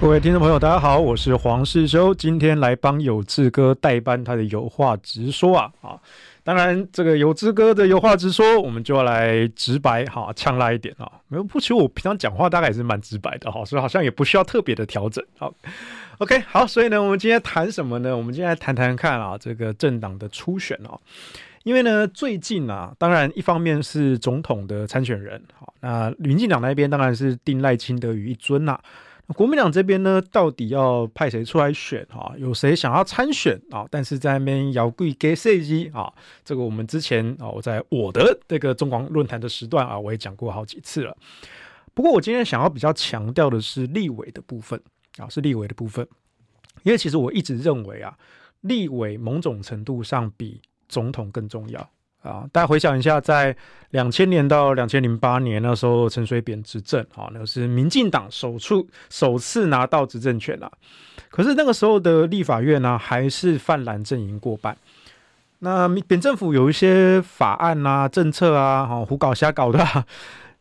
各位听众朋友，大家好，我是黄世修，今天来帮有志哥代班他的有话直说啊啊！当然，这个有志哥的有话直说，我们就要来直白哈，呛辣一点啊。没有，不，其实我平常讲话大概也是蛮直白的哈，所以好像也不需要特别的调整。好，OK，好，所以呢，我们今天谈什么呢？我们今天来谈谈看啊，这个政党的初选啊，因为呢，最近啊，当然一方面是总统的参选人，好，那民进党那边当然是定赖清德于一尊呐、啊。国民党这边呢，到底要派谁出来选啊？有谁想要参选啊？但是在那边摇柜给设计啊？这个我们之前啊，我在我的这个中广论坛的时段啊，我也讲过好几次了。不过我今天想要比较强调的是立委的部分啊，是立委的部分，因为其实我一直认为啊，立委某种程度上比总统更重要。啊，大家回想一下，在两千年到两千零八年那时候，陈水扁执政，啊，那是民进党首次首次拿到执政权啊。可是那个时候的立法院呢、还是泛蓝阵营过半。那扁政府有一些法案啊、政策啊，哈，胡搞瞎搞的，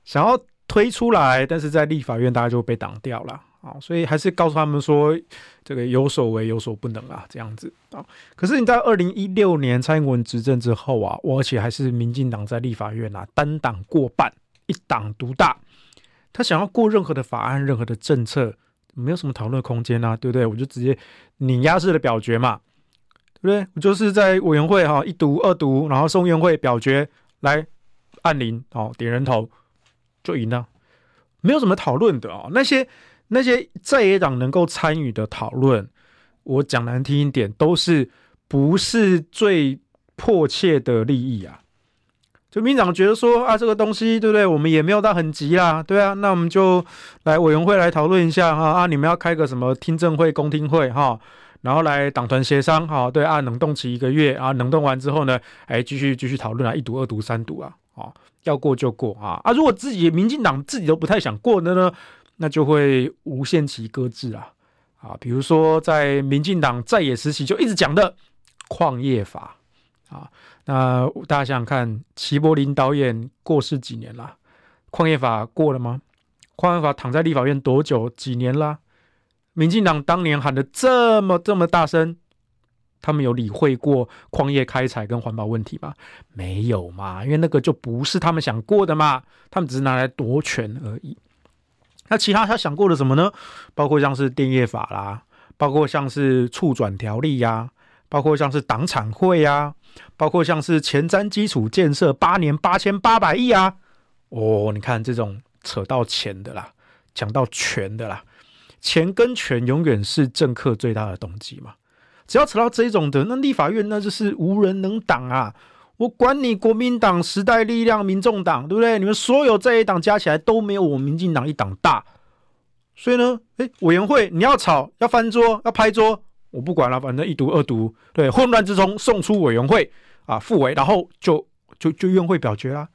想要推出来，但是在立法院大家就被挡掉了。啊，所以还是告诉他们说，这个有所为有所不能啊，这样子啊。可是你在二零一六年蔡英文执政之后啊，我而且还是民进党在立法院啊单党过半，一党独大，他想要过任何的法案、任何的政策，没有什么讨论空间啊，对不对？我就直接碾压式的表决嘛，对不对？我就是在委员会哈一读、二读，然后送院会表决来按铃哦，点人头就赢了，没有什么讨论的啊，那些。那些在野党能够参与的讨论，我讲难听一点，都是不是最迫切的利益啊？就民进党觉得说啊，这个东西对不对？我们也没有到很急啦，对啊，那我们就来委员会来讨论一下哈啊，你们要开个什么听证会、公听会哈，然后来党团协商哈，对啊，冷冻期一个月啊，冷冻完之后呢，哎，继续继续讨论啊，一读、二读、三读啊，啊，要过就过啊啊，如果自己民进党自己都不太想过的呢？那就会无限期搁置啊，啊，比如说在民进党在野时期就一直讲的矿业法啊，那大家想想看，齐柏林导演过世几年了？矿业法过了吗？矿业法躺在立法院多久？几年了？民进党当年喊的这么这么大声，他们有理会过矿业开采跟环保问题吗？没有嘛，因为那个就不是他们想过的嘛，他们只是拿来夺权而已。那其他他想过的什么呢？包括像是电业法啦，包括像是促转条例呀、包括像是党产会呀、包括像是前瞻基础建设八年八千八百亿啊。哦，你看这种扯到钱的啦，讲到权的啦，钱跟权永远是政客最大的动机嘛。只要扯到这种的，那立法院那就是无人能挡啊。我管你国民党、时代力量、民众党，对不对？你们所有这一党加起来都没有我民进党一党大，所以呢，诶，委员会你要吵、要翻桌、要拍桌，我不管了，反正一读、二读，对，混乱之中送出委员会啊，复委，然后就就就院会表决啦，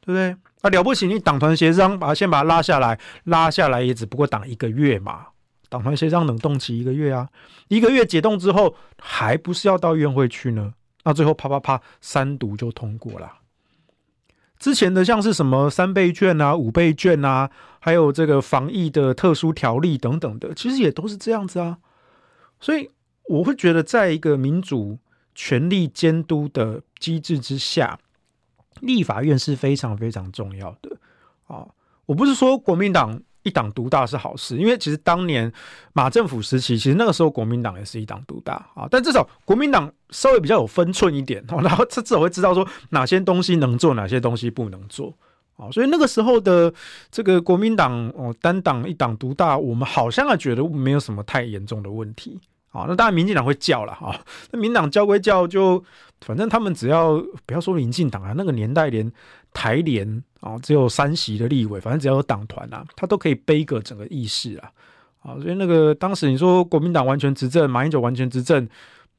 对不对？啊，了不起，你党团协商，把它先把它拉下来，拉下来也只不过挡一个月嘛，党团协商冷冻期一个月啊，一个月解冻之后，还不是要到院会去呢？那最后啪啪啪三读就通过了。之前的像是什么三倍券啊、五倍券啊，还有这个防疫的特殊条例等等的，其实也都是这样子啊。所以我会觉得，在一个民主权力监督的机制之下，立法院是非常非常重要的啊。我不是说国民党。一党独大是好事，因为其实当年马政府时期，其实那个时候国民党也是一党独大啊。但至少国民党稍微比较有分寸一点，然后 至少会知道说哪些东西能做，哪些东西不能做啊。所以那个时候的这个国民党哦，单党一党独大，我们好像还觉得没有什么太严重的问题啊。那当然民进党会叫了哈，那民党叫归叫，就反正他们只要不要说民进党啊，那个年代连。台联啊，只有三席的立委，反正只要有党团啊，他都可以背个整个议事啊，啊，所以那个当时你说国民党完全执政，马英九完全执政，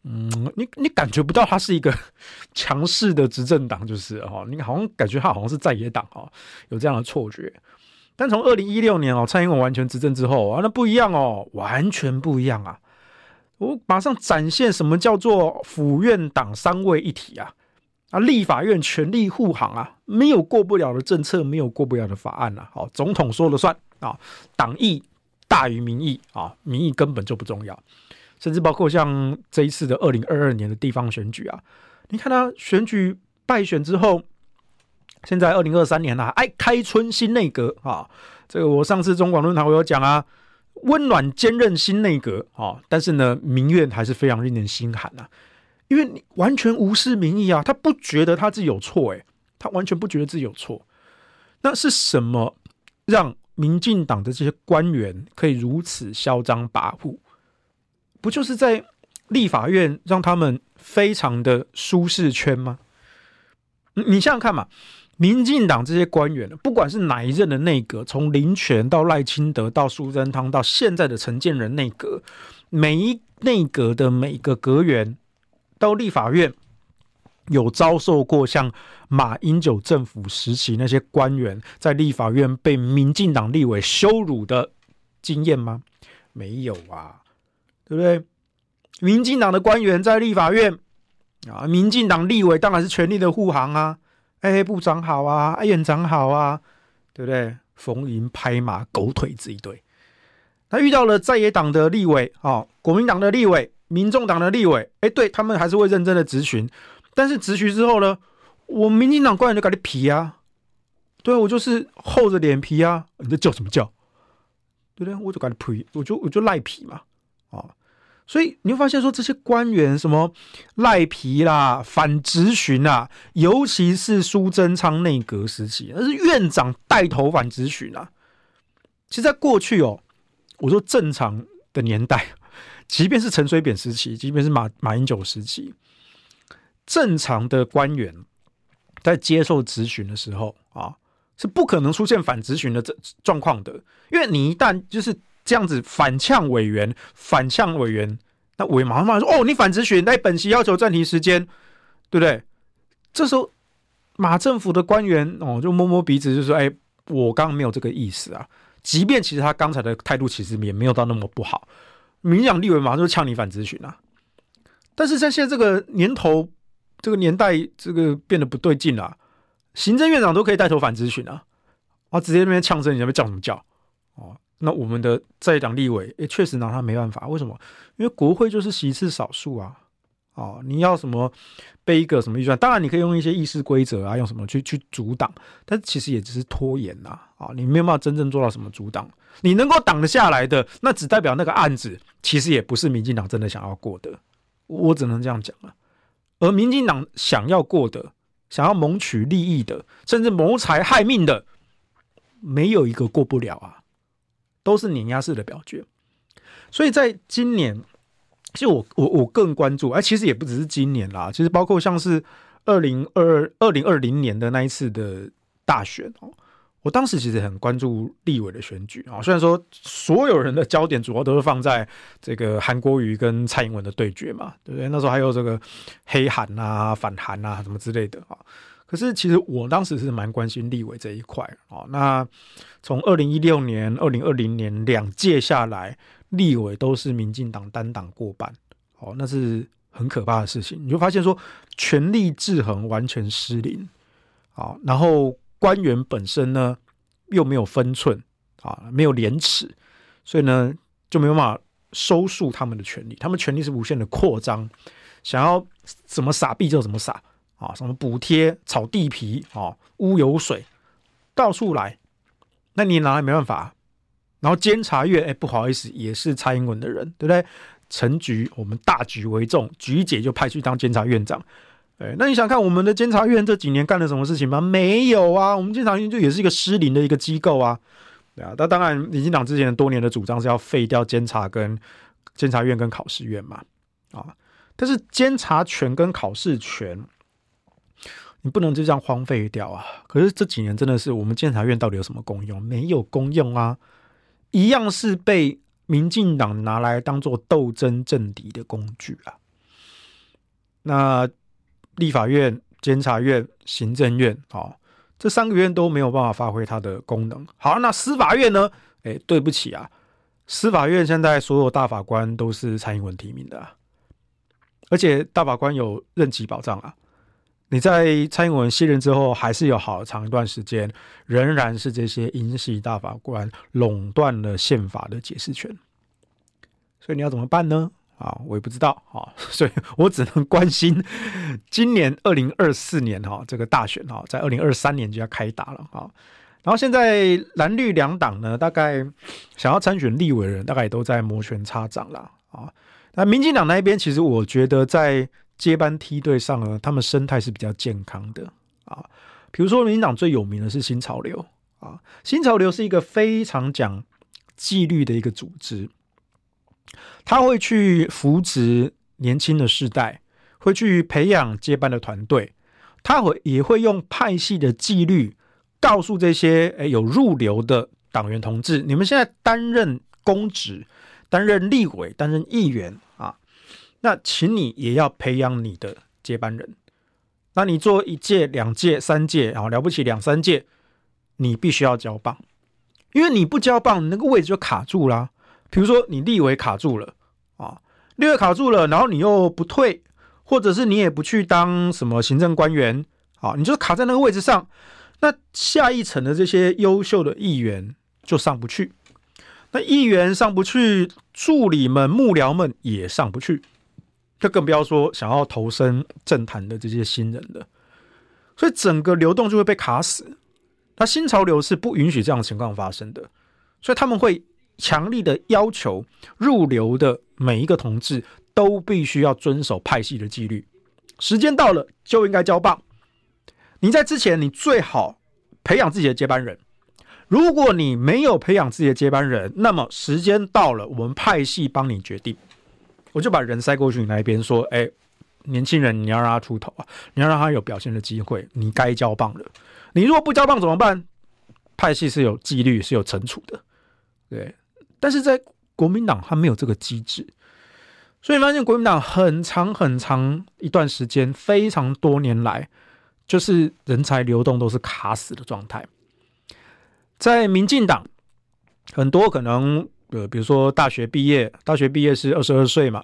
嗯，你你感觉不到他是一个强势的执政党，就是哈，你好像感觉他好像是在野党哈，有这样的错觉。但从二零一六年哦，蔡英文完全执政之后啊，那不一样哦，完全不一样啊！我马上展现什么叫做府院党三位一体啊！啊，立法院全力护航啊，没有过不了的政策，没有过不了的法案啊。好，总统说了算啊，党意大于民意啊，民意根本就不重要。甚至包括像这一次的二零二二年的地方选举啊，你看他选举败选之后。现在二零二三年了，哎，开春新内阁啊，这个我上次中广论坛我有讲啊，温暖坚韧新内阁啊，但是呢，民怨还是非常令人心寒呐，因为你完全无视民意啊，他不觉得他自己有错，哎，他完全不觉得自己有错，那是什么让民进党的这些官员可以如此嚣张跋扈？不就是在立法院让他们非常的舒适圈吗？你想想看嘛。民进党这些官员，不管是哪一任的内阁，从林全到赖清德到苏贞昌到现在的陈建仁内阁，每一内阁的每个阁员到立法院，有遭受过像马英九政府时期那些官员在立法院被民进党立委羞辱的经验吗？没有啊，对不对？民进党的官员在立法院啊，民进党立委当然是全力的护航啊。哎，部长好啊，哎，院长好啊，对不对？逢迎拍马，狗腿子一堆。他遇到了在野党的立委，哦，国民党的立委，民众党的立委，哎，对他们还是会认真的质询。但是质询之后呢，我民进党官员就搞你皮啊，对，我就是厚着脸皮啊，你在叫什么叫？对不对？我就搞你皮，我就我就赖皮嘛，啊。所以你会发现说，这些官员什么赖皮啦、反质询啦，尤其是苏贞昌内阁时期，那是院长带头反质询啊。其实，在过去哦，我说正常的年代，即便是陈水扁时期，即便是马马英九时期，正常的官员在接受质询的时候啊，是不可能出现反质询的这状况的，因为你一旦就是。这样子反呛委员，反呛委员，那委员马上马说：“哦，你反质询，那本席要求暂停时间，对不对？”这时候马政府的官员哦，就摸摸鼻子，就说：“哎，我刚刚没有这个意思啊。”即便其实他刚才的态度其实也没有到那么不好，民党立委马上就呛你反咨询啊。但是在现在这个年头，这个年代，这个变得不对劲了。行政院长都可以带头反咨询啊，啊，直接那边呛声，你那边叫什么叫？哦。那我们的在党立委也确实拿他没办法，为什么？因为国会就是席次少数啊，哦，你要什么背一个什么预算？当然你可以用一些议事规则啊，用什么去去阻挡，但其实也只是拖延呐，啊，你没有办法真正做到什么阻挡。你能够挡得下来的，那只代表那个案子其实也不是民进党真的想要过的，我只能这样讲了。而民进党想要过的，想要谋取利益的，甚至谋财害命的，没有一个过不了啊。都是碾压式的表决，所以在今年，其实我我我更关注，哎，其实也不只是今年啦，其实包括像是二零二二零二零年的那一次的大选哦，我当时其实很关注立委的选举啊，虽然说所有人的焦点主要都是放在这个韩国瑜跟蔡英文的对决嘛，对不对？那时候还有这个黑韩啊、反韩啊什么之类的啊。可是，其实我当时是蛮关心立委这一块啊。那从二零一六年、二零二零年两届下来，立委都是民进党单党过半，哦，那是很可怕的事情。你就发现说，权力制衡完全失灵，啊，然后官员本身呢又没有分寸啊，没有廉耻，所以呢就没有办法收束他们的权力，他们权力是无限的扩张，想要怎么撒币就怎么撒。啊，什么补贴、炒地皮、啊，污油水，到处来，那你拿来没办法。然后监察院，哎、不好意思，也是蔡英文的人，对不对？陈局，我们大局为重，局姐就派去当监察院长。哎，那你想看我们的监察院这几年干了什么事情吗？没有啊，我们监察院就也是一个失灵的一个机构啊。对啊，那当然，民进党之前多年的主张是要废掉监察跟监察院跟考试院嘛。啊，但是监察权跟考试权。你不能就这样荒废掉啊！可是这几年真的是，我们监察院到底有什么功用？没有功用啊，一样是被民进党拿来当做斗争政敌的工具啊！那立法院、监察院、行政院，好，这三个院都没有办法发挥它的功能。好，那司法院呢？哎，对不起啊，司法院现在所有大法官都是蔡英文提名的，而且大法官有任期保障啊。你在蔡英文卸任之后，还是有好长一段时间，仍然是这些英系大法官垄断了宪法的解释权。所以你要怎么办呢？啊，我也不知道啊，所以我只能关心今年二零二四年哈这个大选哈，在二零二三年就要开打了啊。然后现在蓝绿两党呢，大概想要参选立委的人，大概也都在摩拳擦掌了啊。那民进党那一边，其实我觉得在接班梯队上呢，他们生态是比较健康的啊。比如说，民进党最有名的是新潮流啊，新潮流是一个非常讲纪律的一个组织，他会去扶植年轻的世代，会去培养接班的团队，他会也会用派系的纪律告诉这些诶有入流的党员同志，你们现在担任公职、担任立委、担任议员啊。那请你也要培养你的接班人。那你做一届、两届、三届啊，了不起两三届，你必须要交棒，因为你不交棒，那个位置就卡住了。比如说你立委卡住了啊，立委卡住了，然后你又不退，或者是你也不去当什么行政官员啊，你就卡在那个位置上。那下一层的这些优秀的议员就上不去，那议员上不去，助理们、幕僚们也上不去。就更不要说想要投身政坛的这些新人了，所以整个流动就会被卡死。那新潮流是不允许这样的情况发生的，所以他们会强力的要求入流的每一个同志都必须要遵守派系的纪律，时间到了就应该交棒。你在之前，你最好培养自己的接班人。如果你没有培养自己的接班人，那么时间到了，我们派系帮你决定。我就把人塞过去你那边，说：“哎、年轻人，你要让他出头啊，你要让他有表现的机会，你该交棒了。你如果不交棒怎么办？派系是有纪律，是有惩处的，对。但是在国民党，他没有这个机制，所以你发现国民党很长很长一段时间，非常多年来，就是人才流动都是卡死的状态。在民进党，很多可能。”呃，比如说大学毕业，大学毕业是二十二岁嘛，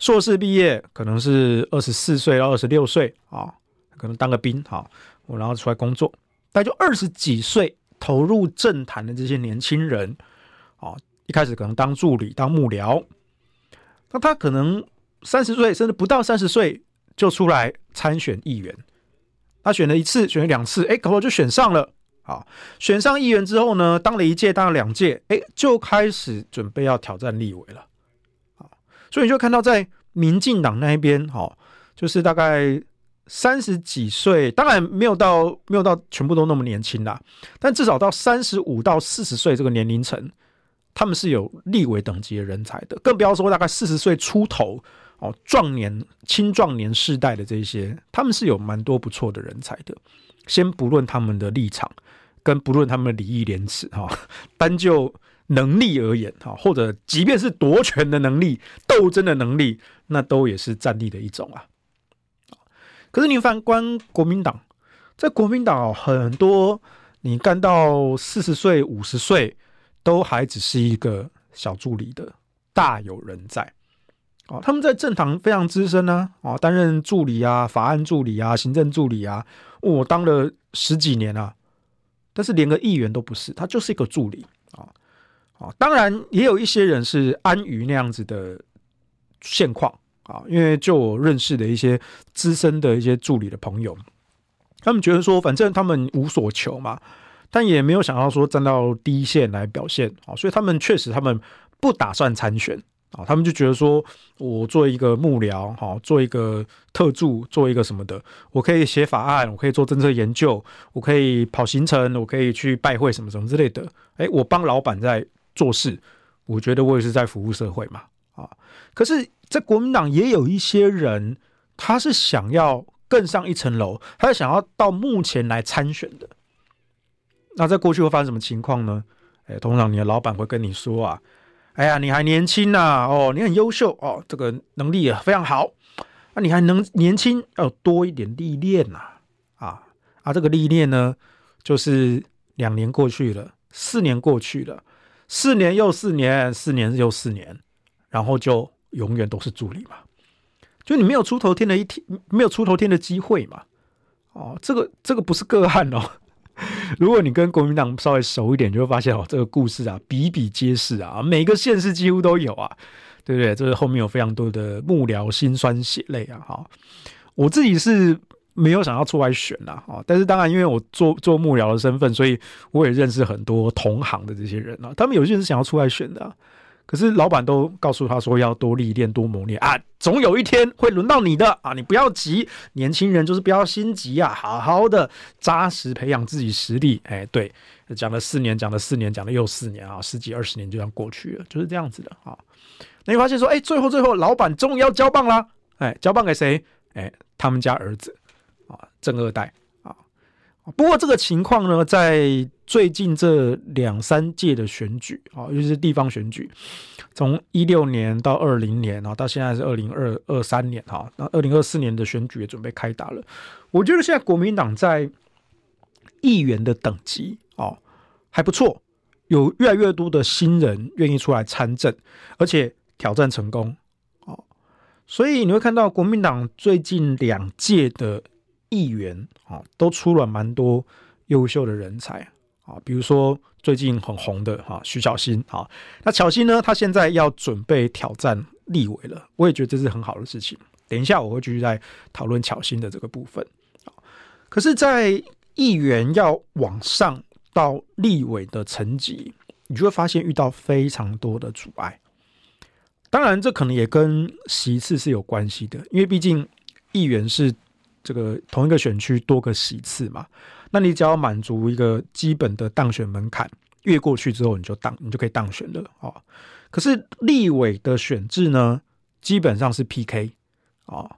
硕士毕业可能是二十四岁到二十六岁啊，可能当个兵好，我然后出来工作，但就二十几岁投入政坛的这些年轻人，一开始可能当助理、当幕僚，那他可能三十岁甚至不到三十岁就出来参选议员，他选了一次，选了两次，哎，搞不好就选上了。好，选上议员之后呢，当了一届，当了两届，哎，就开始准备要挑战立委了。好，所以你就看到在民进党那一边，哈，就是大概三十几岁，当然没有到没有到全部都那么年轻啦，但至少到三十五到四十岁这个年龄层，他们是有立委等级的人才的，更不要说大概四十岁出头哦，壮年、青壮年世代的这些，他们是有蛮多不错的人才的。先不论他们的立场。跟不论他们的礼义廉耻哈，单就能力而言哈，或者即便是夺权的能力、斗争的能力，那都也是战力的一种啊。可是你反观国民党，在国民党很多你干到四十岁、五十岁，都还只是一个小助理的，大有人在。哦，他们在政坛非常资深呢，啊，担任助理啊、法案助理啊、行政助理啊，我当了十几年啊。但是连个议员都不是，他就是一个助理啊啊！当然也有一些人是安于那样子的现况啊，因为就我认识的一些资深的一些助理的朋友，他们觉得说，反正他们无所求嘛，但也没有想到说站到第一线来表现啊，所以他们确实他们不打算参选。啊，他们就觉得说，我做一个幕僚，哈，做一个特助，做一个什么的，我可以写法案，我可以做政策研究，我可以跑行程，我可以去拜会什么什么之类的。哎，我帮老板在做事，我觉得我也是在服务社会嘛。啊，可是，在国民党也有一些人，他是想要更上一层楼，他是想要到幕前来参选的。那在过去会发生什么情况呢？哎，通常你的老板会跟你说啊。哎呀，你还年轻呐，哦，你很优秀哦，这个能力也非常好。啊，你还能年轻要多一点历练呐，啊啊，这个历练呢，就是两年过去了，四年过去了，四年又四年，四年又四年，然后就永远都是助理嘛，就你没有出头天的一天，没有出头天的机会嘛，哦，这个这个不是个案哦。如果你跟国民党稍微熟一点，就会发现哦，这个故事啊比比皆是啊，每个县市几乎都有啊，对不对？这是后面有非常多的幕僚辛酸血泪啊，哈。我自己是没有想要出来选啦，啊，但是当然因为我做做幕僚的身份，所以我也认识很多同行的这些人啊，他们有些人是想要出来选的。可是老板都告诉他说要多历练、多磨练啊，总有一天会轮到你的啊！你不要急，年轻人就是不要心急啊，好好的扎实培养自己实力。哎，对，讲了四年，讲了四年，讲了又四年啊，十几二十年就这样过去了，就是这样子的啊。那你发现说，哎，最后最后，老板终于要交棒啦，哎，交棒给谁？哎，他们家儿子啊，正二代啊。不过这个情况呢，在最近这两三届的选举啊，尤其是地方选举，从一六年到二零年啊，到现在是二零二二三年哈，那二零二四年的选举也准备开打了。我觉得现在国民党在议员的等级啊还不错，有越来越多的新人愿意出来参政，而且挑战成功哦，所以你会看到国民党最近两届的议员啊，都出了蛮多优秀的人才。啊，比如说最近很红的哈徐巧芯啊，那巧芯呢，他现在要准备挑战立委了，我也觉得这是很好的事情。等一下我会继续再讨论巧芯的这个部分。可是，在议员要往上到立委的层级，你就会发现遇到非常多的阻碍。当然，这可能也跟席次是有关系的，因为毕竟议员是这个同一个选区多个席次嘛。那你只要满足一个基本的当选门槛，越过去之后，你就当你就可以当选了啊。可是立委的选制呢，基本上是 PK 啊，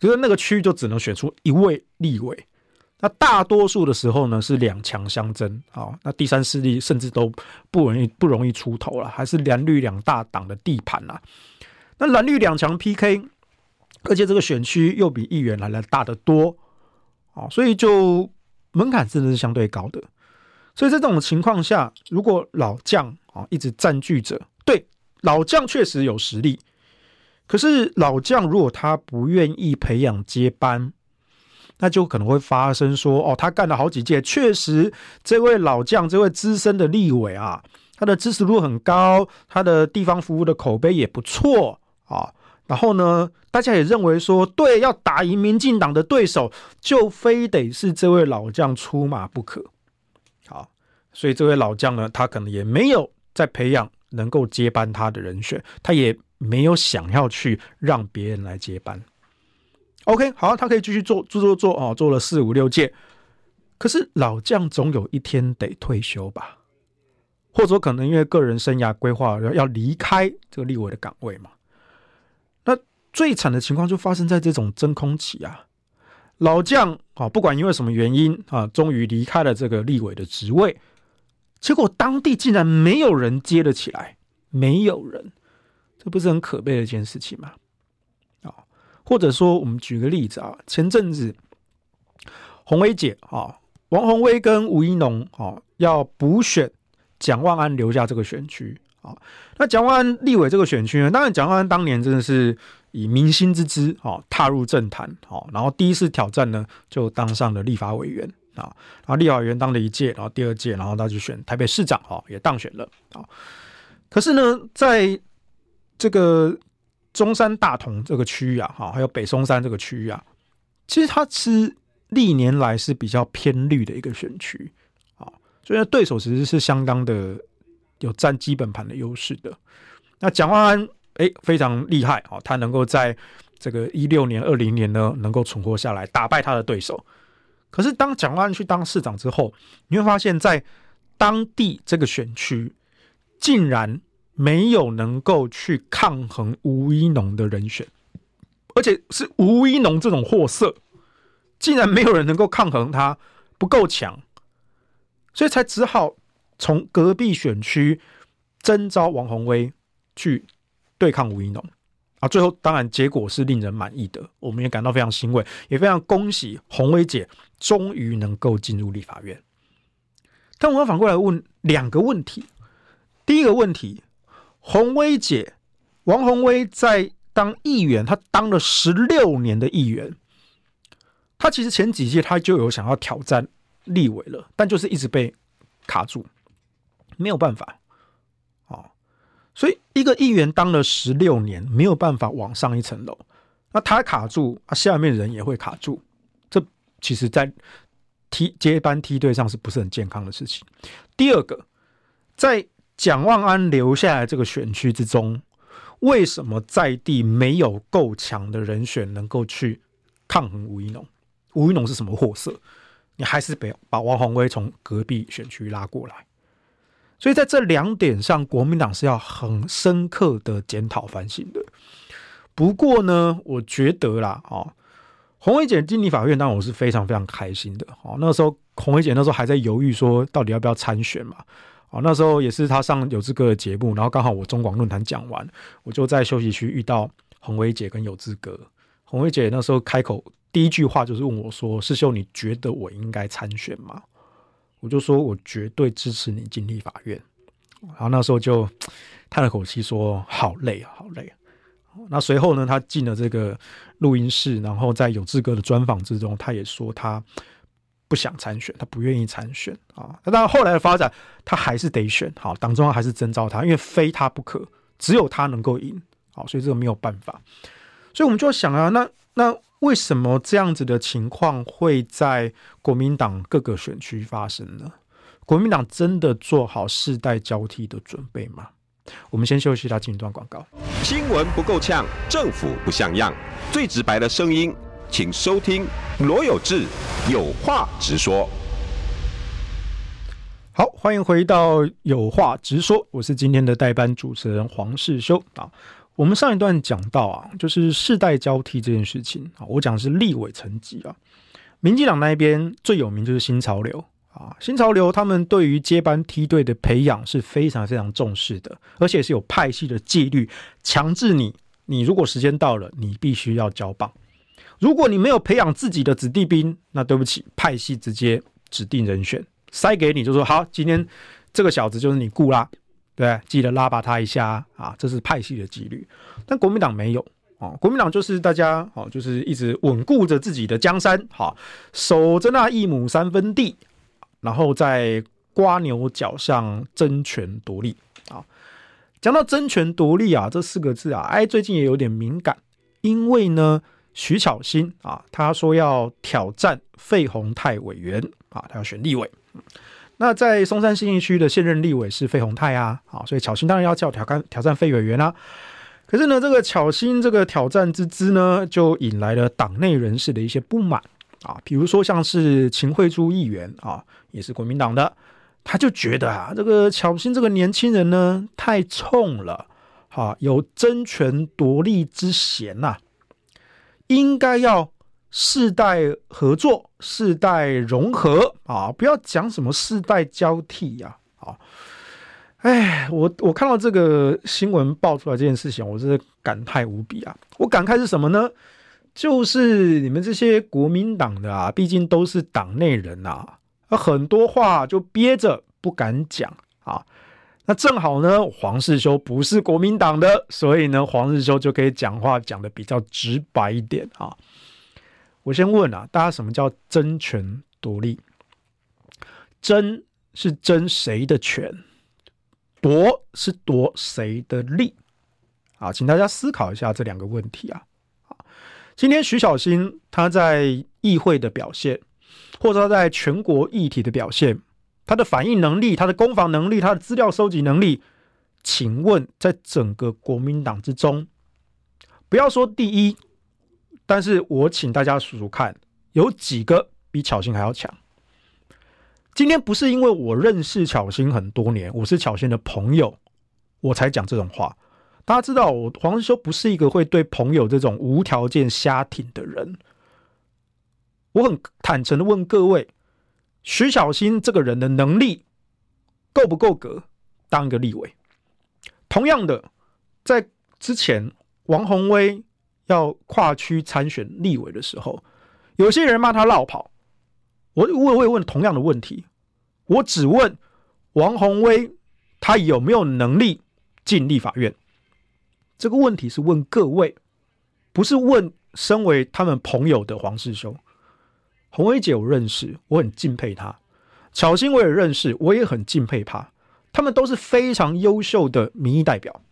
就是那个区就只能选出一位立委。那大多数的时候呢，是两强相争啊。那第三势力甚至都不容易不容易出头了，还是蓝绿两大党的地盘啊。那蓝绿两强 PK，而且这个选区又比议员来的大得多啊，所以就。门槛真的是相对高的，所以在这种情况下，如果老将啊一直占据着，对老将确实有实力，可是老将如果他不愿意培养接班，那就可能会发生说，哦，他干了好几届，确实这位老将，这位资深的立委啊，他的支持度很高，他的地方服务的口碑也不错啊。然后呢，大家也认为说，对，要打赢民进党的对手，就非得是这位老将出马不可。好，所以这位老将呢，他可能也没有在培养能够接班他的人选，他也没有想要去让别人来接班。OK，好，他可以继续做做做做哦，做了四五六届。可是老将总有一天得退休吧，或者可能因为个人生涯规划要要离开这个立委的岗位嘛。最惨的情况就发生在这种真空期啊，老将啊，不管因为什么原因啊，终于离开了这个立委的职位，结果当地竟然没有人接了起来，没有人，这不是很可悲的一件事情吗？啊，或者说我们举个例子啊，前阵子鸿薇姐啊，王鸿薇跟吴怡农啊要补选蒋万安留下这个选区啊，那蒋万安立委这个选区呢，当然蒋万安当年真的是。以民心之姿，哦，踏入政坛，哦，然后第一次挑战呢，就当上了立法委员啊，然后立法委员当了一届，然后第二届，然后他就选台北市长，哦，也当选了啊。可是呢，在这个中山大同这个区域啊，哈，还有北松山这个区域啊，其实它是历年来是比较偏绿的一个选区啊，所以对手其实是相当的有占基本盘的优势的。那蒋万安。哎，非常厉害哦！他能够在这个一六年、二零年呢，能够存活下来，打败他的对手。可是当蒋万去当市长之后，你会发现在当地这个选区，竟然没有能够去抗衡吴一农的人选，而且是吴一农这种货色，竟然没有人能够抗衡他，不够强，所以才只好从隔壁选区征召王鸿薇去。对抗吴怡农，啊，最后当然结果是令人满意的，我们也感到非常欣慰，也非常恭喜鸿薇姐终于能够进入立法院。但我要反过来问两个问题：第一个问题，鸿薇姐王鸿薇在当议员，她当了十六年的议员，她其实前几届她就有想要挑战立委了，但就是一直被卡住，没有办法。所以，一个议员当了十六年，没有办法往上一层楼，那他卡住啊，下面人也会卡住。这其实，在梯接班梯队上是不是很健康的事情？第二个，在蒋万安留下来这个选区之中，为什么在地没有够强的人选能够去抗衡吴怡农？吴怡农是什么货色？你还是得把王宏威从隔壁选区拉过来。所以在这两点上，国民党是要很深刻的检讨反省的。不过呢，我觉得啦，哦，鸿薇姐进立法院，当然我是非常非常开心的。哦，那时候鸿薇姐那时候还在犹豫，说到底要不要参选嘛。哦，那时候也是她上有志哥的节目，然后刚好我中广论坛讲完，我就在休息区遇到鸿薇姐跟有志哥。鸿薇姐那时候开口第一句话就是问我说：“师兄，你觉得我应该参选吗？”我就说，我绝对支持你进立法院。然后那时候就叹了口气，说：“好累啊，好累啊。”那随后呢，他进了这个录音室，然后在有志哥的专访之中，他也说他不想参选，他不愿意参选啊。那当然后来的发展，他还是得选。好，党中央还是征召他，因为非他不可，只有他能够赢。好，所以这个没有办法。所以我们就要想啊，那那。为什么这样子的情况会在国民党各个选区发生呢？国民党真的做好世代交替的准备吗？我们先休息一下，进一段广告。新闻不够呛，政府不像样，最直白的声音，请收听罗有志有话直说。好，欢迎回到有话直说，我是今天的代班主持人黄世修啊。我们上一段讲到啊，就是世代交替这件事情啊，我讲的是立委层级啊。民进党那一边最有名就是新潮流啊，新潮流他们对于接班梯队的培养是非常非常重视的，而且是有派系的纪律，强制你，你如果时间到了，你必须要交棒。如果你没有培养自己的子弟兵，那对不起，派系直接指定人选塞给你，就说好，今天这个小子就是你雇啦。对，记得拉拔他一下啊！这是派系的纪律，但国民党没有啊。国民党就是大家哦，就是一直稳固着自己的江山，好守着那一亩三分地，然后在瓜牛角上争权夺利啊。讲到争权夺利啊，这四个字啊，哎，最近也有点敏感，因为呢，徐巧芯啊，他说要挑战费鸿泰委员啊，他要选立委。那在松山新义区的现任立委是费鸿泰啊，好，所以巧芯当然要叫挑战挑战费委员啦、啊。可是呢，这个巧芯这个挑战之姿呢，就引来了党内人士的一些不满啊。比如说像是秦慧珠议员啊，也是国民党的，他就觉得啊，这个巧芯这个年轻人呢太冲了，哈，有争权夺利之嫌呐、应该要。世代合作、世代融合啊，不要讲什么世代交替呀！啊，哎，我我看到这个新闻爆出来这件事情，我真的感慨无比啊！我感慨是什么呢？就是你们这些国民党的啊，毕竟都是党内人呐，很多话就憋着不敢讲啊。那正好呢，黄世修不是国民党的，所以呢，黄世修就可以讲话讲得比较直白一点啊。我先问啊，大家什么叫争权夺利？争是争谁的权，夺是夺谁的利？啊，请大家思考一下这两个问题啊。今天徐小新他在议会的表现，或者他在全国议题的表现，他的反应能力、他的攻防能力、他的资料收集能力，请问在整个国民党之中，不要说第一。但是我请大家数数看，有几个比巧星还要强？今天不是因为我认识巧星很多年，我是巧星的朋友，我才讲这种话。大家知道，我黄世修不是一个会对朋友这种无条件瞎挺的人。我很坦诚的问各位，徐巧芯这个人的能力够不够格当一个立委？同样的，在之前。王宏威要跨区参选立委的时候，有些人骂他落跑。我我我也问同样的问题，我只问王鸿薇，他有没有能力进立法院？这个问题是问各位，不是问身为他们朋友的黄世修。鸿薇姐我认识，我很敬佩他。巧芯我也认识，我也很敬佩他。他们都是非常优秀的民意代表，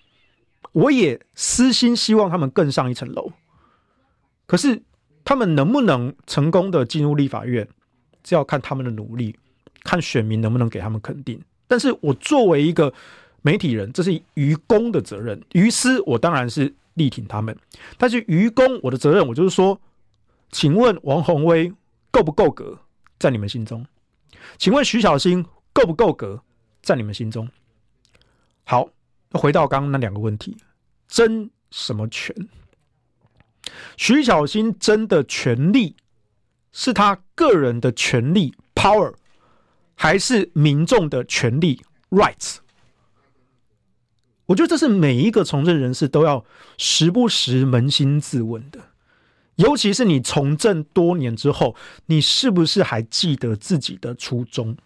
我也私心希望他们更上一层楼。可是他们能不能成功的进入立法院？这要看他们的努力，看选民能不能给他们肯定。但是我作为一个媒体人，这是于公的责任，于私我当然是力挺他们。但是于公我的责任，我就是说，请问王宏威够不够格在你们心中？请问徐小新够不够格在你们心中？好，回到刚刚那两个问题，争什么权？徐小新争的权利。是他个人的权利 （power） 还是民众的权利 （rights）？我觉得这是每一个从政人士都要时不时扪心自问的。尤其是你从政多年之后，你是不是还记得自己的初衷？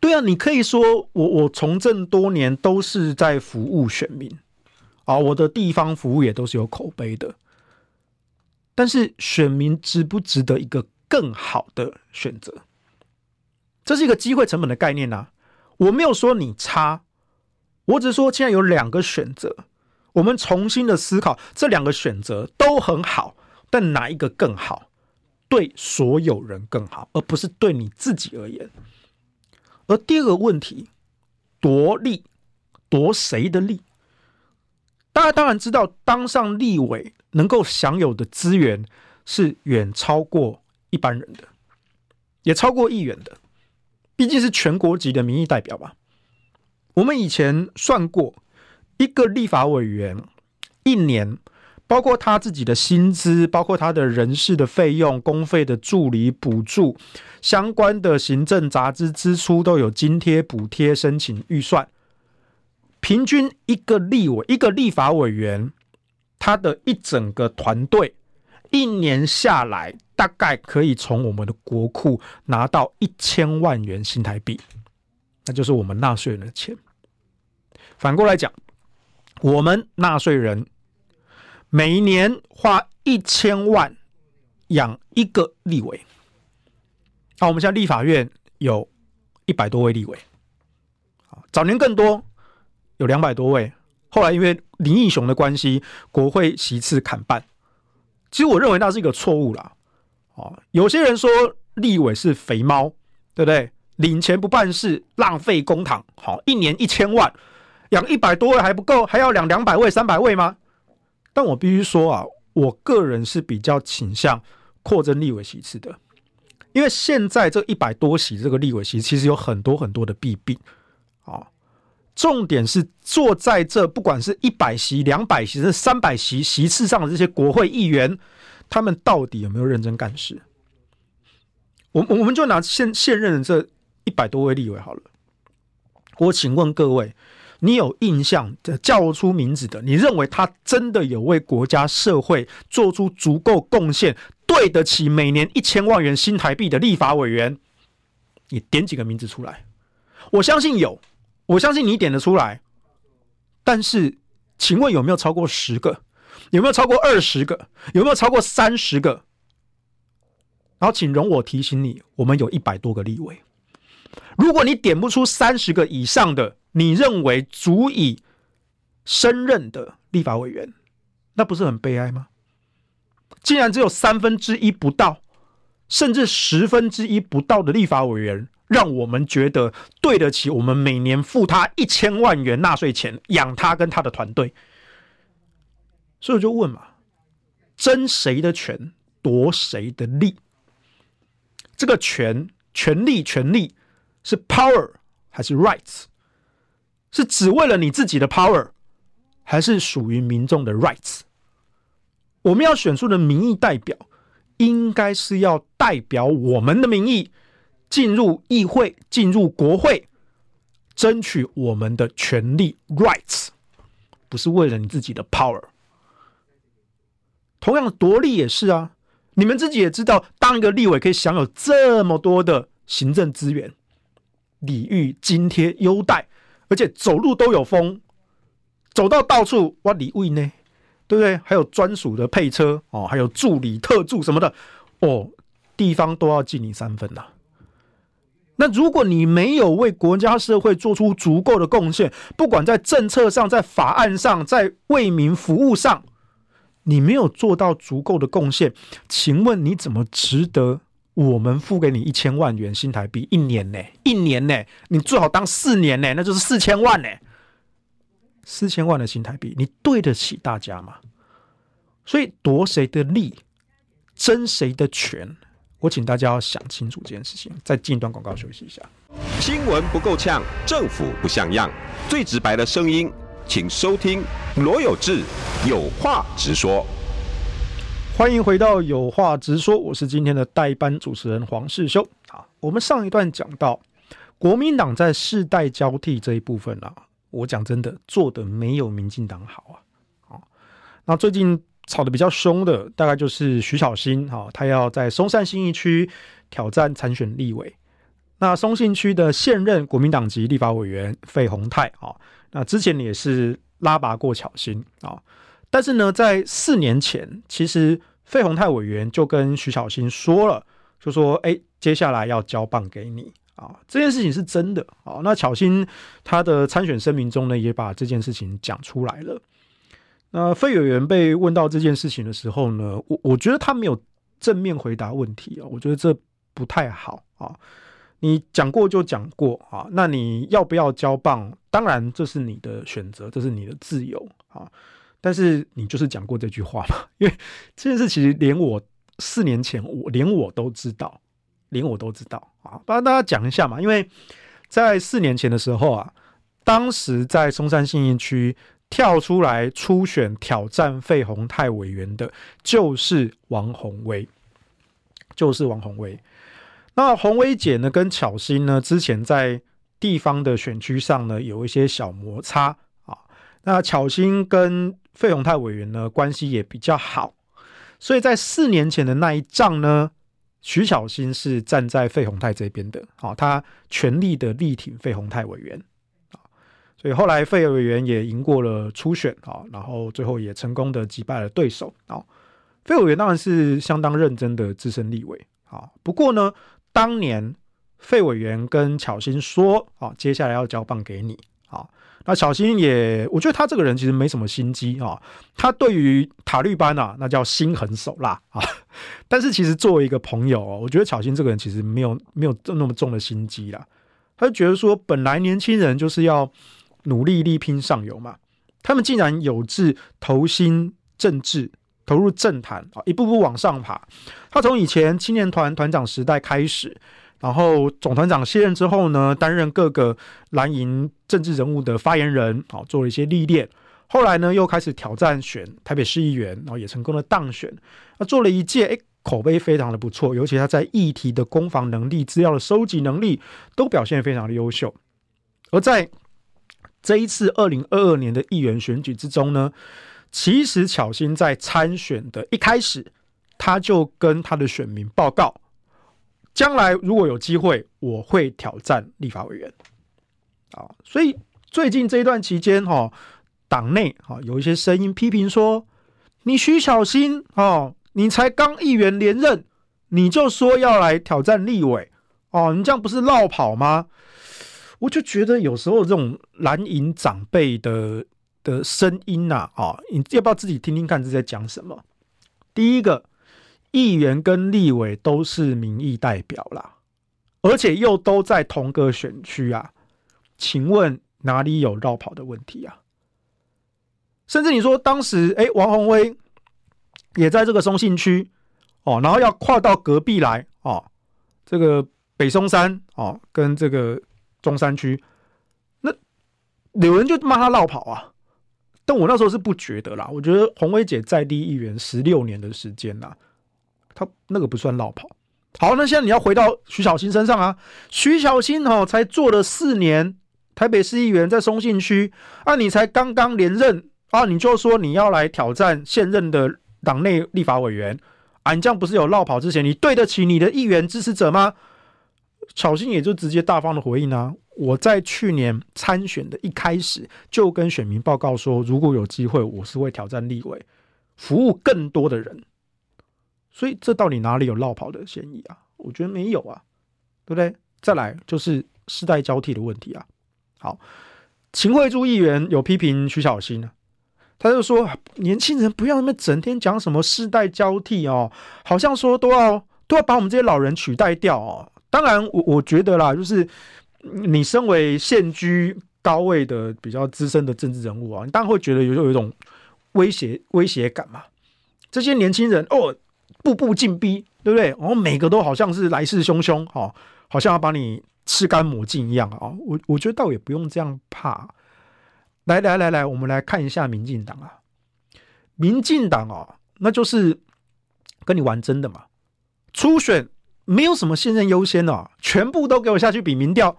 对啊，你可以说我我从政多年都是在服务选民啊，我的地方服务也都是有口碑的。但是选民值不值得一个更好的选择？这是一个机会成本的概念呐。我没有说你差，我只是说现在有两个选择，我们重新的思考这两个选择都很好，但哪一个更好？对所有人更好，而不是对你自己而言。而第二个问题，夺利，夺谁的利？大家当然知道，当上立委。能够享有的资源是远超过一般人的，也超过议员的，毕竟是全国级的民意代表吧。我们以前算过，一个立法委员一年，包括他自己的薪资，包括他的人事的费用、公费的助理补助、相关的行政杂支支出都有津贴补贴申请预算，平均一个立委一个立法委员。他的一整个团队一年下来，大概可以从我们的国库拿到一千万元新台币，那就是我们纳税人的钱。反过来讲，我们纳税人每一年花一千万养一个立委。好，我们现在立法院有一百多位立委，早年更多，有两百多位。后来因为林义雄的关系，国会席次砍半。其实我认为那是一个错误啦。哦，有些人说立委是肥猫，对不对？领钱不办事，浪费公帑。好，一年一千万，养一百多位还不够，还要养两百位、三百位吗？但我必须说啊，我个人是比较倾向扩增立委席次的，因为现在这一百多席这个立委席，其实有很多很多的弊病啊。重点是坐在这，不管是一百席、两百席、是三百席席次上的这些国会议员，他们到底有没有认真干事？我我们就拿现现任的这一百多位立委好了。我请问各位，你有印象的叫出名字的？你认为他真的有为国家社会做出足够贡献，对得起每年一千万元新台币的立法委员？你点几个名字出来？我相信有。我相信你点得出来，但是，请问有没有超过十个？有没有超过二十个？有没有超过三十个？然后，请容我提醒你，我们有一百多个立委。如果你点不出三十个以上的，你认为足以升任的立法委员，那不是很悲哀吗？竟然只有三分之一不到，甚至十分之一不到的立法委员。让我们觉得对得起我们每年付他一千万元纳税钱养他跟他的团队，所以我就问嘛：争谁的权，夺谁的利？这个权、权利、权利是 power 还是 rights？是只为了你自己的 power，还是属于民众的 rights？我们要选出的民意代表，应该是要代表我们的民意。进入议会，进入国会，争取我们的权利 （rights），不是为了你自己的 power。同样的，夺利也是啊，你们自己也知道，当一个立委可以享有这么多的行政资源、礼遇、津贴、优待，而且走路都有风，走到到处哇礼遇呢，对不对？还有专属的配车哦，还有助理、特助什么的哦，地方都要敬你三分呐。那如果你没有为国家社会做出足够的贡献，不管在政策上、在法案上、在为民服务上，你没有做到足够的贡献，请问你怎么值得我们付给你一千万元新台币一年呢？一年呢？你最好当四年呢，那就是四千万呢。四千万的新台币，你对得起大家吗？所以夺谁的利，争谁的权？我请大家要想清楚这件事情。再进一段广告休息一下。新闻不够呛，政府不像样，最直白的声音，请收听罗有志有话直说。欢迎回到有话直说，我是今天的代班主持人黄世修。啊，我们上一段讲到国民党在世代交替这一部分啊，我讲真的做得没有民进党好啊。好，那最近。吵得比较凶的，大概就是徐巧芯哈，他要在松山信义区挑战参选立委。那松信区的现任国民党籍立法委员费鸿泰啊，那之前也是拉拔过巧芯啊，但是呢，在四年前，其实费鸿泰委员就跟徐巧芯说了，就说：“哎，接下来要交棒给你啊。”这件事情是真的啊。那巧芯他的参选声明中呢，也把这件事情讲出来了。那费委员被问到这件事情的时候呢，我我觉得他没有正面回答问题啊，我觉得这不太好啊。你讲过就讲过啊，那你要不要交棒？当然这是你的选择，这是你的自由啊。但是你就是讲过这句话嘛，因为这件事其实连我四年前我连我都知道，连我都知道啊。帮大家讲一下嘛，因为在四年前的时候啊，当时在松山信义区。跳出来初选挑战费鸿泰委员的，就是王鸿薇，就是王鸿薇。那鸿薇姐呢，跟巧心呢，之前在地方的选区上呢，有一些小摩擦啊。那巧心跟费宏泰委员呢，关系也比较好，所以在四年前的那一仗呢，徐巧芯是站在费宏泰这边的，好，他全力的力挺费宏泰委员。所以后来费委员也赢过了初选啊，然后最后也成功的击败了对手啊。费委员当然是相当认真的资深立委啊。不过呢，当年费委员跟巧芯说啊，接下来要交棒给你啊。那小新也，我觉得他这个人其实没什么心机啊。他对于塔利班啊，那叫心狠手辣啊。但是其实作为一个朋友，我觉得小新这个人其实没有没有那么重的心机啦。他就觉得说，本来年轻人就是要。努力力拼上游嘛，他们竟然有志投身政治，投入政坛啊，一步步往上爬。他从以前青年团团长时代开始，然后总团长卸任之后呢，担任各个蓝营政治人物的发言人，啊，做了一些历练。后来呢，又开始挑战选台北市议员，然后也成功的当选。那做了一届，哎，口碑非常的不错，尤其他在议题的攻防能力、资料的收集能力，都表现非常的优秀。而在这一次二零二二年的议员选举之中呢，其实巧心在参选的一开始，他就跟他的选民报告，将来如果有机会，我会挑战立法委员。啊，所以最近这一段期间，哈，党内哈有一些声音批评说，你徐巧芯哦，你才刚议员连任，你就说要来挑战立委，哦，你这样不是绕跑吗？我就觉得有时候这种蓝营长辈的的声音呐，啊，你要不要自己听听看是在讲什么？第一个，议员跟立委都是民意代表啦，而且又都在同个选区啊，请问哪里有绕跑的问题啊？甚至你说当时，哎，王宏威也在这个松信区哦，然后要跨到隔壁来哦，这个北松山哦，跟这个。中山区，那有人就骂他绕跑啊，但我那时候是不觉得啦。我觉得宏威姐在立议员十六年的时间啦，他那个不算落跑。好，那现在你要回到徐巧芯身上啊，徐巧芯哦，才做了四年台北市议员，在松信区啊，你才刚刚连任啊，你就说你要来挑战现任的党内立法委员啊，你这样不是有落跑之嫌？你对得起你的议员支持者吗？小新也就直接大方的回应啊，我在去年参选的一开始就跟选民报告说，如果有机会，我是会挑战立委，服务更多的人。所以这到底哪里有落跑的嫌疑啊？我觉得没有啊，对不对？再来就是世代交替的问题啊。好，秦惠珠议员有批评徐小新啊，他就说年轻人不要那么整天讲什么世代交替哦，好像说都要都要把我们这些老人取代掉哦。当然，我我觉得啦，就是你身为现居高位的比较资深的政治人物啊，你当然会觉得有有一种威胁威胁感嘛。这些年轻人哦，步步进逼，对不对？然后每个都好像是来势汹汹，哈，好像要把你吃干抹净一样啊。我我觉得倒也不用这样怕。来来来来，我们来看一下民进党啊，民进党啊，那就是跟你玩真的嘛，初选。没有什么现任优先的啊，全部都给我下去比民调。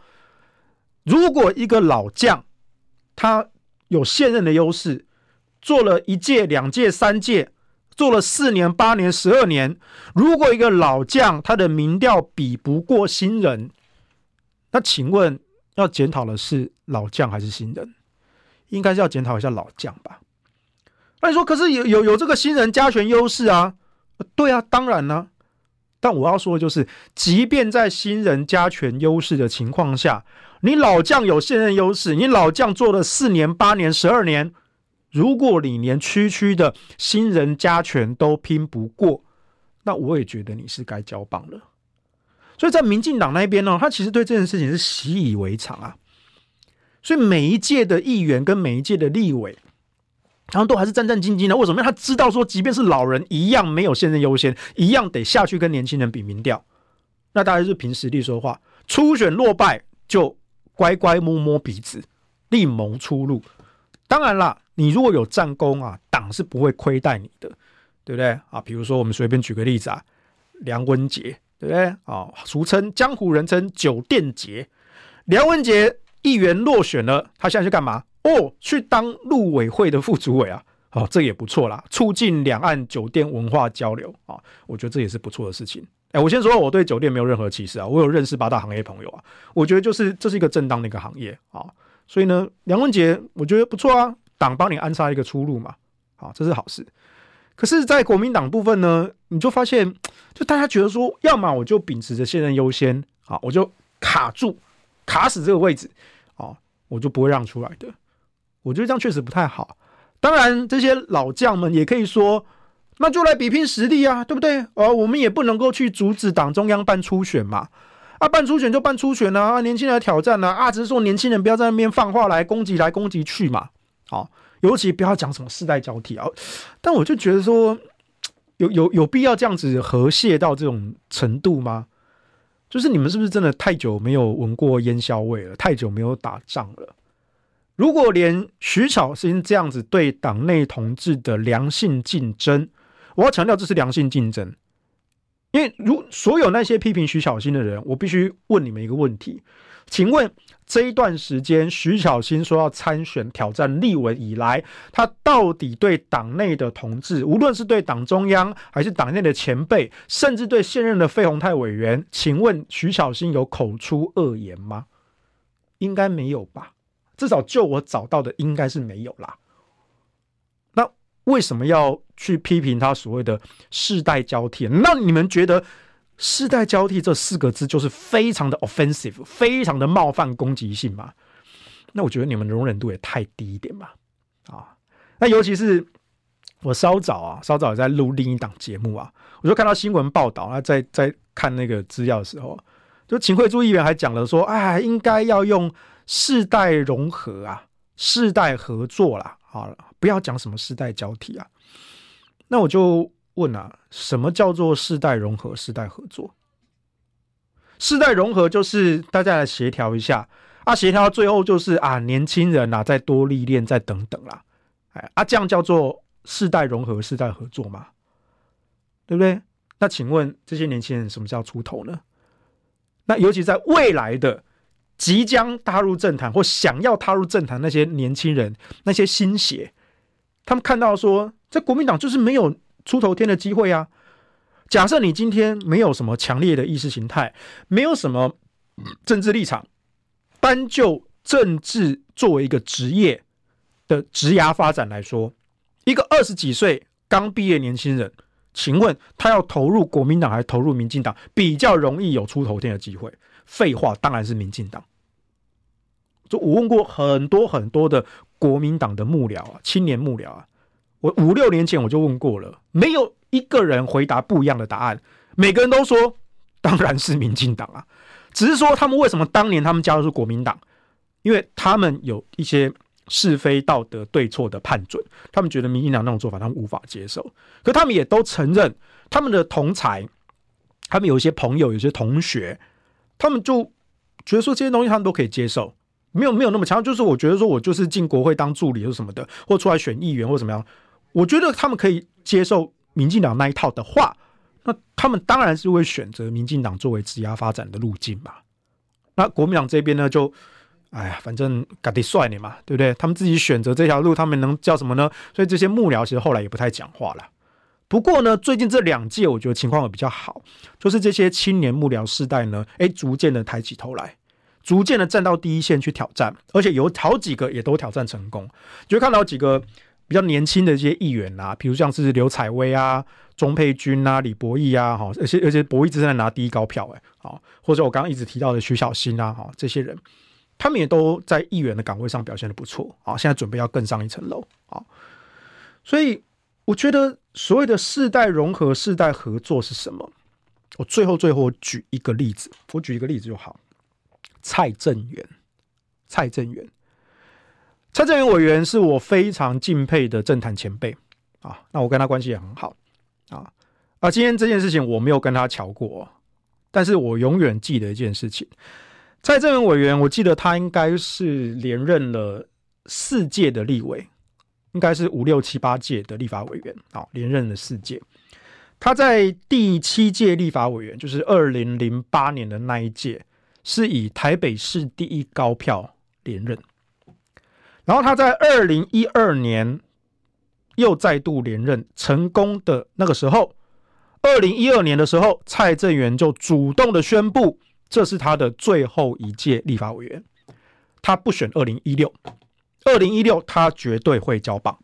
如果一个老将他有现任的优势，做了一届、两届、三届，做了四年、八年、十二年，如果一个老将他的民调比不过新人，那请问要检讨的是老将还是新人？应该是要检讨一下老将吧。那你说，可是有有有这个新人加权优势啊？对啊，当然呢。但我要说的就是，即便在新人加权优势的情况下，你老将有现任优势，你老将做了四年、八年、十二年，如果你连区区的新人加权都拼不过，那我也觉得你是该交棒了。所以在民进党那边呢，他其实对这件事情是习以为常啊。所以每一届的议员跟每一届的立委。他们都还是战战兢兢的，为什么？他知道说，即便是老人一样没有现任优先，一样得下去跟年轻人比民调。那大家是凭实力说话，初选落败就乖乖摸摸鼻子，另谋出路。当然啦，你如果有战功啊，党是不会亏待你的，对不对啊？比如说我们随便举个例子啊，梁文杰，对不对啊？俗称江湖人称酒店杰，梁文杰议员落选了，他现在去干嘛？哦，去当陆委会的副主委啊，好、哦，这也不错啦，促进两岸酒店文化交流啊、我觉得这也是不错的事情。哎，我先说，我对酒店没有任何歧视啊，我有认识八大行业朋友啊，我觉得就是这是一个正当的一个行业啊、所以呢，梁文杰我觉得不错啊，党帮你安插一个出路嘛，好、这是好事。可是，在国民党部分呢，你就发现，就大家觉得说，要么我就秉持着现任优先，好，我就卡住卡死这个位置，啊，我就不会让出来的。我觉得这样确实不太好。当然，这些老将们也可以说，那就来比拼实力啊，对不对？呃，我们也不能够去阻止党中央办初选嘛。啊，办初选就办初选啊，年轻人挑战啊，啊，只是说年轻人不要在那边放话来攻击来攻击去嘛。好，尤其不要讲什么世代交替啊。但我就觉得说，有有有必要这样子和谐到这种程度吗？就是你们是不是真的太久没有闻过烟硝味了？太久没有打仗了？如果连徐巧芯这样子对党内同志的良性竞争，我要强调这是良性竞争，因为如所有那些批评徐小新的人，我必须问你们一个问题，请问这一段时间徐小新说要参选挑战立委以来，他到底对党内的同志，无论是对党中央还是党内的前辈，甚至对现任的费鸿泰委员，请问徐小新有口出恶言吗？应该没有吧。至少就我找到的，应该是没有啦。为什么要去批评他所谓的世代交替？那你们觉得“世代交替”这四个字就是非常的 offensive，非常的冒犯攻击性吗？那我觉得你们容忍度也太低一点吧。啊，那尤其是我稍早啊，稍早也在录另一档节目啊，我就看到新闻报道啊，在在看那个资料的时候，就秦慧珠议员还讲了说，哎，应该要用。世代融合啊，世代合作啦，好了，不要讲什么世代交替啊。那我就问啊，什么叫做世代融合、世代合作？世代融合就是大家来协调一下啊，协调到最后就是啊，年轻人啊，再多历练，再等等啦，哎啊，这样叫做世代融合、世代合作嘛？对不对？那请问这些年轻人什么叫出头呢？那尤其在未来的。即将踏入政坛或想要踏入政坛那些年轻人，那些新血，他们看到说，在国民党就是没有出头天的机会啊。假设你今天没有什么强烈的意识形态，没有什么政治立场，单就政治作为一个职业的职涯发展来说，一个二十几岁刚毕业年轻人，请问他要投入国民党还是投入民进党，比较容易有出头天的机会？废话，当然是民进党。就我问过很多很多的国民党的幕僚啊，青年幕僚啊，我五六年前我就问过了，没有一个人回答不一样的答案，每个人都说当然是民进党啊，只是说他们为什么当年他们加入国民党，因为他们有一些是非道德对错的判准，他们觉得民进党那种做法他们无法接受，可他们也都承认他们的同才，他们有一些朋友，有些同学，他们就觉得说这些东西他们都可以接受。没有没有那么强，就是我觉得说我就是进国会当助理或什么的，或出来选议员或怎么样，我觉得他们可以接受民进党那一套的话，那他们当然是会选择民进党作为质押发展的路径嘛。那国民党这边呢，就哎呀，反正搞得帅你嘛，对不对？他们自己选择这条路，他们能叫什么呢？所以这些幕僚其实后来也不太讲话了。不过呢，最近这两届我觉得情况会比较好，就是这些青年幕僚世代呢，哎，逐渐的抬起头来。逐渐的站到第一线去挑战，而且有好几个也都挑战成功。就看到几个比较年轻的这些议员啊，比如像是刘采薇啊、钟佩君啊、李博毅啊，哈，而且而且博毅正在拿第一高票，哎，好，或者我刚刚一直提到的徐小新啊，哈，这些人，他们也都在议员的岗位上表现的不错，啊，现在准备要更上一层楼，啊，所以我觉得所谓的世代融合、世代合作是什么？我最后最后举一个例子，我举一个例子就好。蔡正元，蔡正元，蔡正元委员是我非常敬佩的政坛前辈啊。那我跟他关系也很好啊。啊，今天这件事情我没有跟他瞧过，但是我永远记得一件事情：蔡正元委员，我记得他应该是连任了四届的立委，应该是五六七八届的立法委员啊，连任了四届。他在第七届立法委员，就是二零零八年的那一届。是以台北市第一高票连任，然后他在二零一二年又再度连任成功的那个时候，二零一二年的时候，蔡正元就主动的宣布，这是他的最后一届立法委员，他不选二零一六，二零一六他绝对会交棒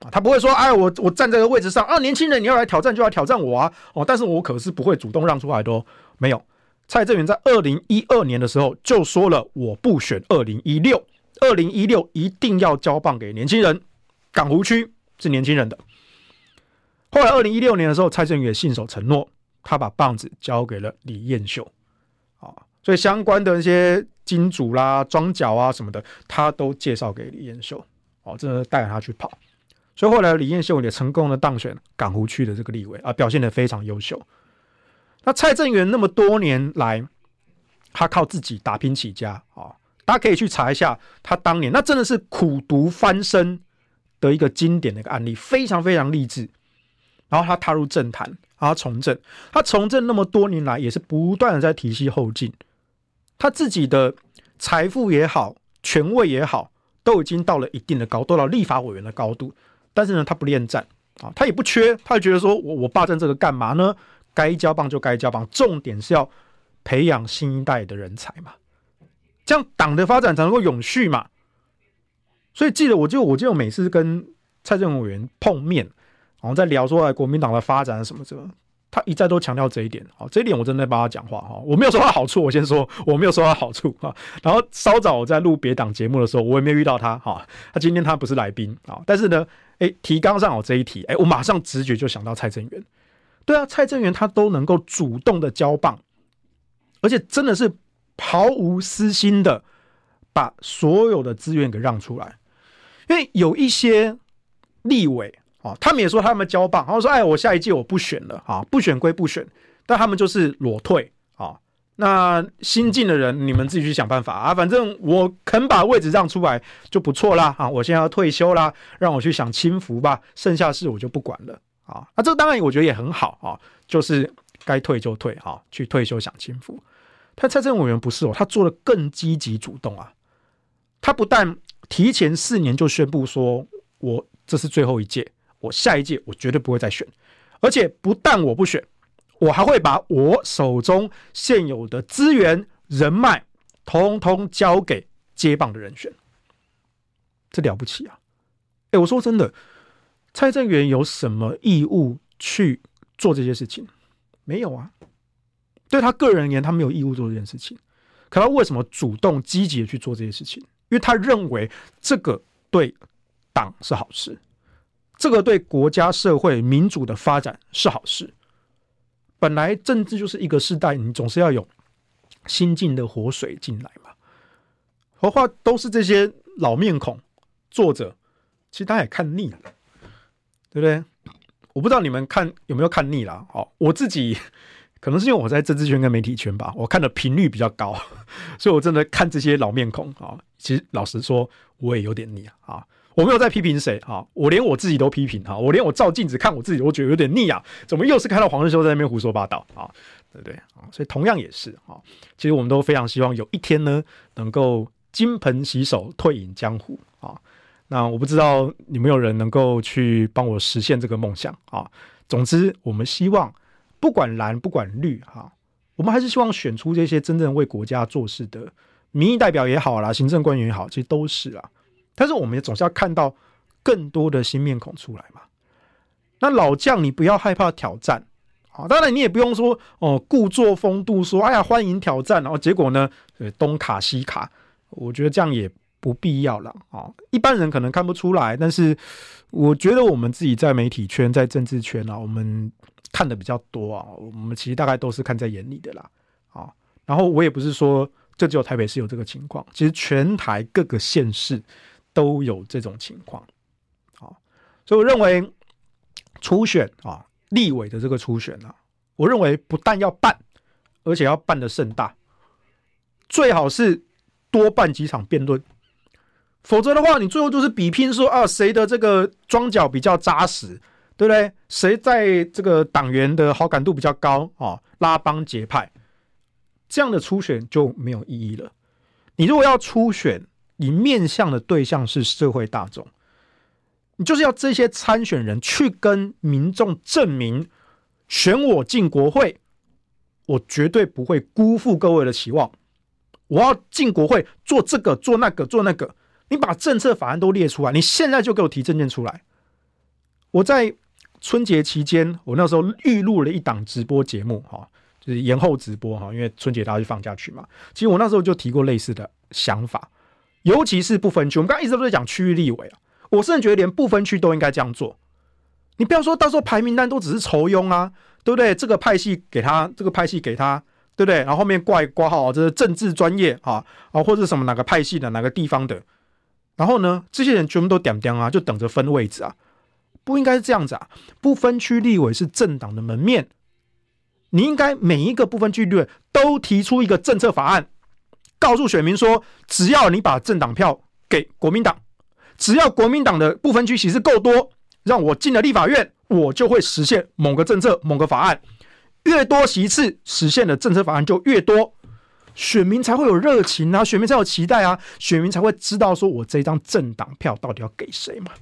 啊，他不会说，哎，我我站这个位置上啊，年轻人你要来挑战就要挑战我啊，哦，但是我可是不会主动让出来的哦，没有。蔡正元在二零一二年的时候就说了，我不选二零一六，二零一六一定要交棒给年轻人。港湖区是年轻人的。后来二零一六年的时候，蔡正元也信守承诺，他把棒子交给了李彦秀。啊，所以相关的一些金主啦、庄脚啊什么的，他都介绍给李彦秀。哦，真的带着他去跑。所以后来李彦秀也成功的当选港湖区的这个立委啊，表现得非常优秀。那蔡正元那么多年来，他靠自己打拼起家啊，大家可以去查一下他当年，那真的是苦读翻身的一个经典的一个案例，非常非常励志。然后他踏入政坛，然后从政，他从政那么多年来，也是不断的在提携后进，他自己的财富也好，权位也好，都已经到了一定的高度，到立法委员的高度。但是呢，他不恋战啊，他也不缺，他就觉得说我我霸占这个干嘛呢？该交棒就该交棒，重点是要培养新一代的人才嘛，这样党的发展才能够永续嘛。所以记得，我就我就每次跟蔡正元委员碰面，然后在聊说国民党的发展什么什么，他一再都强调这一点。好，这一点我真的帮他讲话哈，我没有说他好处，我先说 我没有说他好处哈。然后稍早我在录别档节目的时候，我也没有遇到他哈。他今天他不是来宾啊，但是呢，诶，提纲上有这一题，诶，我马上直觉就想到蔡正元。对啊，蔡正元他都能够主动的交棒，而且真的是毫无私心的把所有的资源给让出来。因为有一些立委啊，他们也说他们交棒，然后说：“哎，我下一届我不选了啊，不选归不选，但他们就是裸退啊。那新进的人，你们自己去想办法啊，反正我肯把位置让出来就不错啦啊！我现在要退休啦，让我去享清福吧，剩下事我就不管了。”啊，那这当然我觉得也很好啊，就是该退就退哈，去退休享清福。他蔡正元委员不是哦，他做的更积极主动啊。他不但提前四年就宣布说我这是最后一届，我下一届我绝对不会再选，而且不但我不选，我还会把我手中现有的资源人脉，通通交给接棒的人选。这了不起啊！哎，我说真的，蔡正元有什么义务去做这些事情？没有啊。对他个人而言，他没有义务做这件事情。可他为什么主动积极的去做这些事情？因为他认为这个对党是好事，这个对国家社会民主的发展是好事。本来政治就是一个时代，你总是要有新进的活水进来嘛。何况都是这些老面孔坐着，其实他也看腻了，对不对？我不知道你们看有没有看腻了。哦，我自己。可能是因为我在政治圈跟媒体圈吧，我看的频率比较高，所以我真的看这些老面孔啊。其实老实说，我也有点腻啊。我没有在批评谁啊，我连我自己都批评啊。我连我照镜子看我自己，我觉得有点腻啊。怎么又是看到黄日修在那边胡说八道啊？对不对啊？所以同样也是啊。其实我们都非常希望有一天呢，能够金盆洗手，退隐江湖啊。那我不知道有没有人能够去帮我实现这个梦想啊。总之，我们希望。不管蓝不管绿哈，我们还是希望选出这些真正为国家做事的民意代表也好啦，行政官员也好，其实都是啊。但是我们也总是要看到更多的新面孔出来嘛。那老将你不要害怕挑战啊，当然你也不用说哦故作风度说哎呀欢迎挑战，然后结果呢东卡西卡，我觉得这样也不必要了啊。一般人可能看不出来，但是我觉得我们自己在媒体圈在政治圈啊，我们。看的比较多啊，我们其实大概都是看在眼里的啦，啊，然后我也不是说这只有台北市有这个情况，其实全台各个县市都有这种情况，啊，所以我认为初选啊，立委的这个初选啊，我认为不但要办，而且要办的盛大，最好是多办几场辩论，否则的话，你最后就是比拼说啊，谁的这个庄脚比较扎实。对不对？谁在这个党员的好感度比较高啊、拉帮结派，这样的初选就没有意义了。你如果要初选，你面向的对象是社会大众，你就是要这些参选人去跟民众证明，选我进国会，我绝对不会辜负各位的期望。我要进国会做这个做那个做那个，你把政策法案都列出来，你现在就给我提证件出来，我在。春节期间，我那时候预录了一档直播节目，哈，就是延后直播，哈，因为春节大家去放假去嘛。其实我那时候就提过类似的想法，尤其是不分区。我们刚刚一直都在讲区域立委啊，我甚至觉得连不分区都应该这样做。你不要说到时候排名单都只是酬庸啊，对不对？这个派系给他，这个派系给他，对不对？然后后面挂挂号，这是政治专业啊啊，或者什么哪个派系的哪个地方的，然后呢，这些人全部都点点啊，就等着分位置啊。不应该是这样子啊！不分区立委是政党的门面，你应该每一个不分区立委都提出一个政策法案，告诉选民说，只要你把政党票给国民党，只要国民党的不分区席次够多，让我进了立法院，我就会实现某个政策、某个法案。越多席次实现的政策法案就越多，选民才会有热情啊，选民才有期待啊，选民才会知道说我这张政党票到底要给谁嘛。